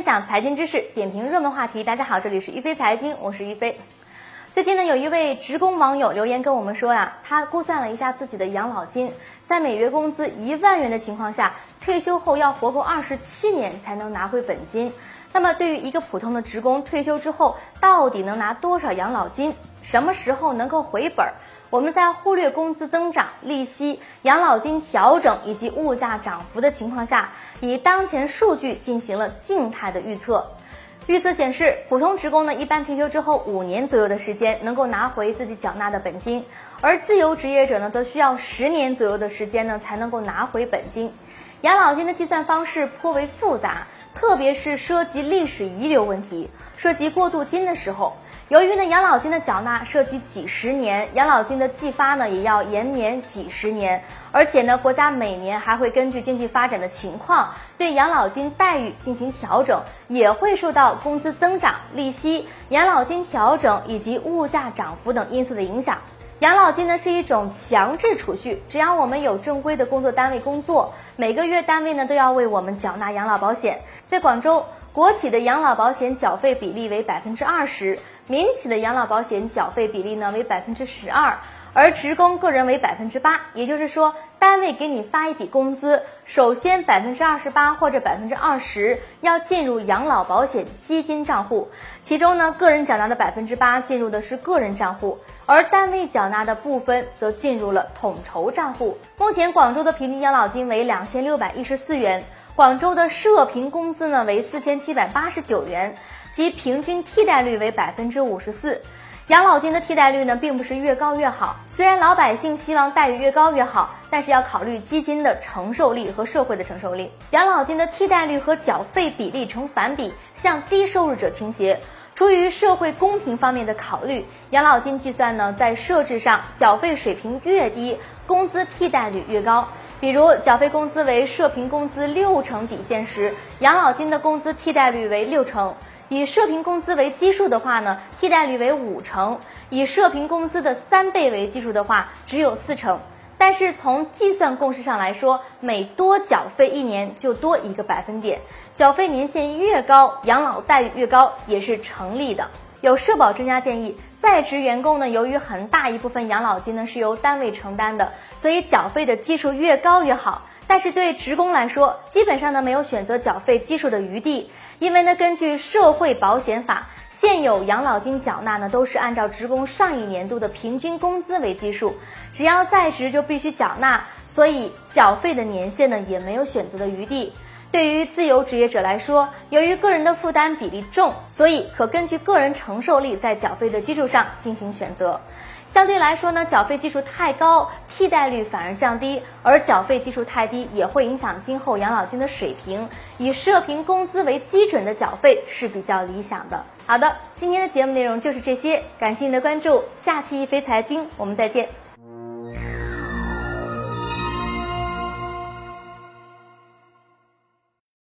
分享财经知识，点评热门话题。大家好，这里是于飞财经，我是于飞。最近呢，有一位职工网友留言跟我们说呀，他估算了一下自己的养老金，在每月工资一万元的情况下，退休后要活够二十七年才能拿回本金。那么，对于一个普通的职工退休之后，到底能拿多少养老金？什么时候能够回本？我们在忽略工资增长、利息、养老金调整以及物价涨幅的情况下，以当前数据进行了静态的预测。预测显示，普通职工呢，一般退休之后五年左右的时间能够拿回自己缴纳的本金，而自由职业者呢，则需要十年左右的时间呢才能够拿回本金。养老金的计算方式颇为复杂，特别是涉及历史遗留问题，涉及过渡金的时候。由于呢，养老金的缴纳涉及几十年，养老金的计发呢也要延年几十年，而且呢，国家每年还会根据经济发展的情况对养老金待遇进行调整，也会受到工资增长、利息、养老金调整以及物价涨幅等因素的影响。养老金呢是一种强制储蓄，只要我们有正规的工作单位工作，每个月单位呢都要为我们缴纳养老保险。在广州。国企的养老保险缴费比例为百分之二十，民企的养老保险缴费比例呢为百分之十二，而职工个人为百分之八。也就是说，单位给你发一笔工资，首先百分之二十八或者百分之二十要进入养老保险基金账户，其中呢，个人缴纳的百分之八进入的是个人账户，而单位缴纳的部分则进入了统筹账户。目前，广州的平均养老金为两千六百一十四元。广州的社平工资呢为四千七百八十九元，其平均替代率为百分之五十四。养老金的替代率呢，并不是越高越好。虽然老百姓希望待遇越高越好，但是要考虑基金的承受力和社会的承受力。养老金的替代率和缴费比例成反比，向低收入者倾斜。出于社会公平方面的考虑，养老金计算呢，在设置上，缴费水平越低，工资替代率越高。比如缴费工资为社平工资六成底线时，养老金的工资替代率为六成；以社平工资为基数的话呢，替代率为五成；以社平工资的三倍为基数的话，只有四成。但是从计算公式上来说，每多缴费一年就多一个百分点，缴费年限越高，养老待遇越高，也是成立的。有社保专家建议。在职员工呢，由于很大一部分养老金呢是由单位承担的，所以缴费的基数越高越好。但是对职工来说，基本上呢没有选择缴费基数的余地，因为呢根据社会保险法，现有养老金缴纳呢都是按照职工上一年度的平均工资为基数，只要在职就必须缴纳，所以缴费的年限呢也没有选择的余地。对于自由职业者来说，由于个人的负担比例重，所以可根据个人承受力在缴费的基础上进行选择。相对来说呢，缴费基数太高，替代率反而降低；而缴费基数太低，也会影响今后养老金的水平。以社平工资为基准的缴费是比较理想的。好的，今天的节目内容就是这些，感谢您的关注，下期一飞财经我们再见。